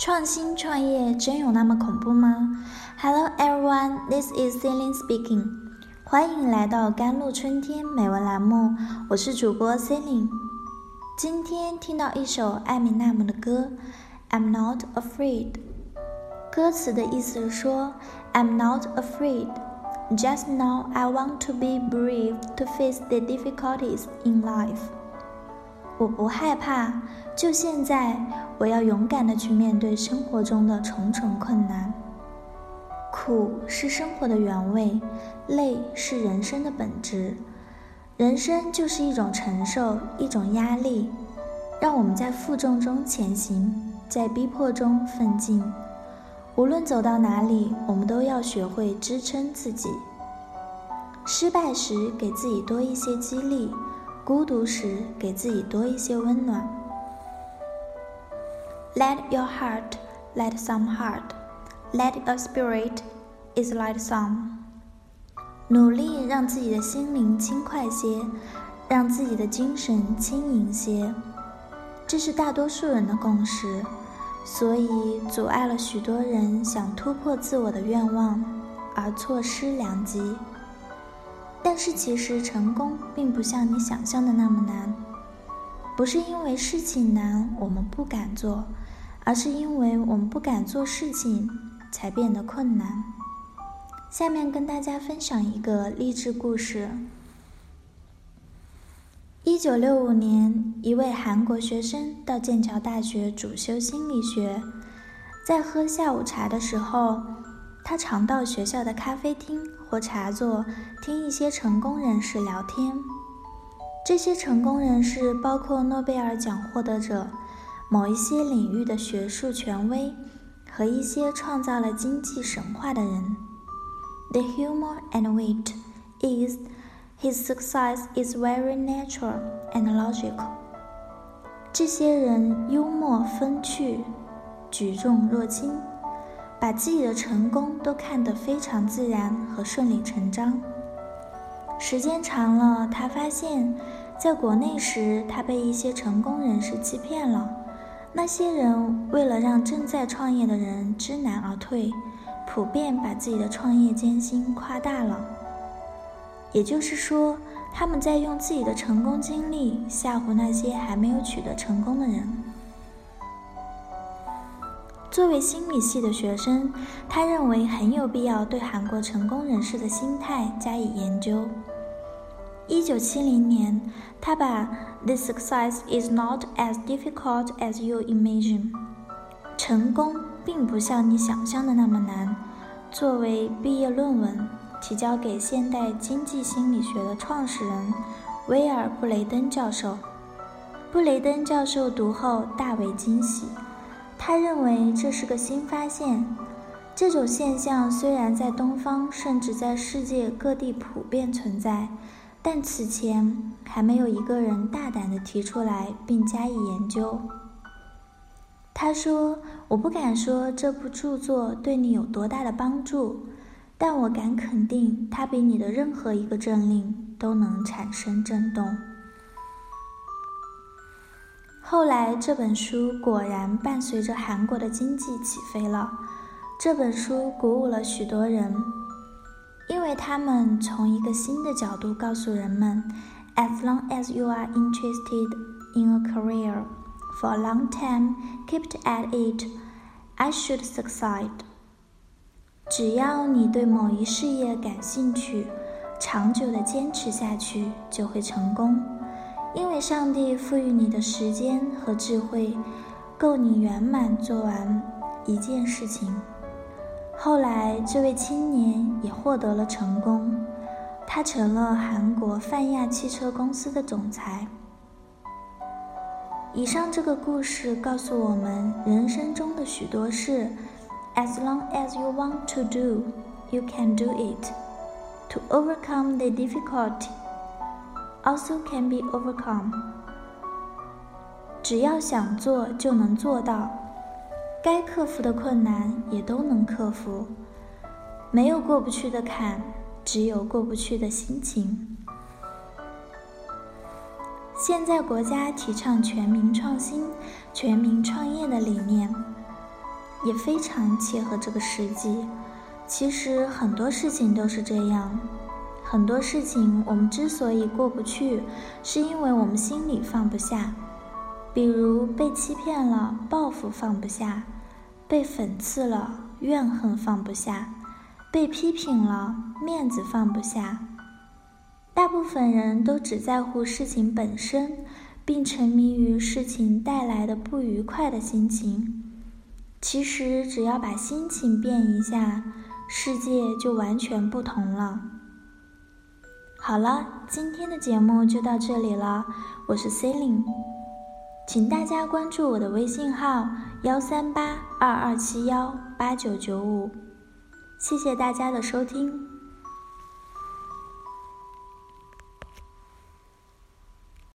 创新创业真有那么恐怖吗？Hello everyone, this is Celine speaking. 欢迎来到甘露春天美文栏目，我是主播 Celine。今天听到一首艾米纳姆的歌，I'm not afraid。歌词的意思是说，I'm not afraid. Just now I want to be brave to face the difficulties in life. 我不害怕，就现在，我要勇敢的去面对生活中的重重困难。苦是生活的原味，累是人生的本质。人生就是一种承受，一种压力，让我们在负重中前行，在逼迫中奋进。无论走到哪里，我们都要学会支撑自己。失败时，给自己多一些激励。孤独时，给自己多一些温暖。Let your heart light some heart, let your spirit is light some。努力让自己的心灵轻快些，让自己的精神轻盈些，这是大多数人的共识，所以阻碍了许多人想突破自我的愿望，而错失良机。但是其实成功并不像你想象的那么难，不是因为事情难我们不敢做，而是因为我们不敢做事情才变得困难。下面跟大家分享一个励志故事。一九六五年，一位韩国学生到剑桥大学主修心理学，在喝下午茶的时候。他常到学校的咖啡厅或茶座听一些成功人士聊天。这些成功人士包括诺贝尔奖获得者、某一些领域的学术权威和一些创造了经济神话的人。The humor and wit is his success is very natural and logical。这些人幽默风趣，举重若轻。把自己的成功都看得非常自然和顺理成章。时间长了，他发现，在国内时，他被一些成功人士欺骗了。那些人为了让正在创业的人知难而退，普遍把自己的创业艰辛夸大了。也就是说，他们在用自己的成功经历吓唬那些还没有取得成功的人。作为心理系的学生，他认为很有必要对韩国成功人士的心态加以研究。一九七零年，他把 "The success is not as difficult as you imagine" 成功并不像你想象的那么难作为毕业论文提交给现代经济心理学的创始人威尔布雷登教授。布雷登教授读后大为惊喜。他认为这是个新发现，这种现象虽然在东方甚至在世界各地普遍存在，但此前还没有一个人大胆地提出来并加以研究。他说：“我不敢说这部著作对你有多大的帮助，但我敢肯定，它比你的任何一个政令都能产生震动。”后来，这本书果然伴随着韩国的经济起飞了。这本书鼓舞了许多人，因为他们从一个新的角度告诉人们：As long as you are interested in a career for a long time, keep at it. I should succeed. 只要你对某一事业感兴趣，长久的坚持下去，就会成功。因为上帝赋予你的时间和智慧，够你圆满做完一件事情。后来，这位青年也获得了成功，他成了韩国泛亚汽车公司的总裁。以上这个故事告诉我们，人生中的许多事，as long as you want to do, you can do it. To overcome the difficulty. Also can be overcome。只要想做就能做到，该克服的困难也都能克服。没有过不去的坎，只有过不去的心情。现在国家提倡全民创新、全民创业的理念，也非常切合这个实际。其实很多事情都是这样，很多事情我们之所以过不去，是因为我们心里放不下。比如被欺骗了，报复放不下；被讽刺了，怨恨放不下；被批评了，面子放不下。大部分人都只在乎事情本身，并沉迷于事情带来的不愉快的心情。其实，只要把心情变一下，世界就完全不同了。好了，今天的节目就到这里了，我是 Celine。请大家关注我的微信号幺三八二二七幺八九九五，谢谢大家的收听。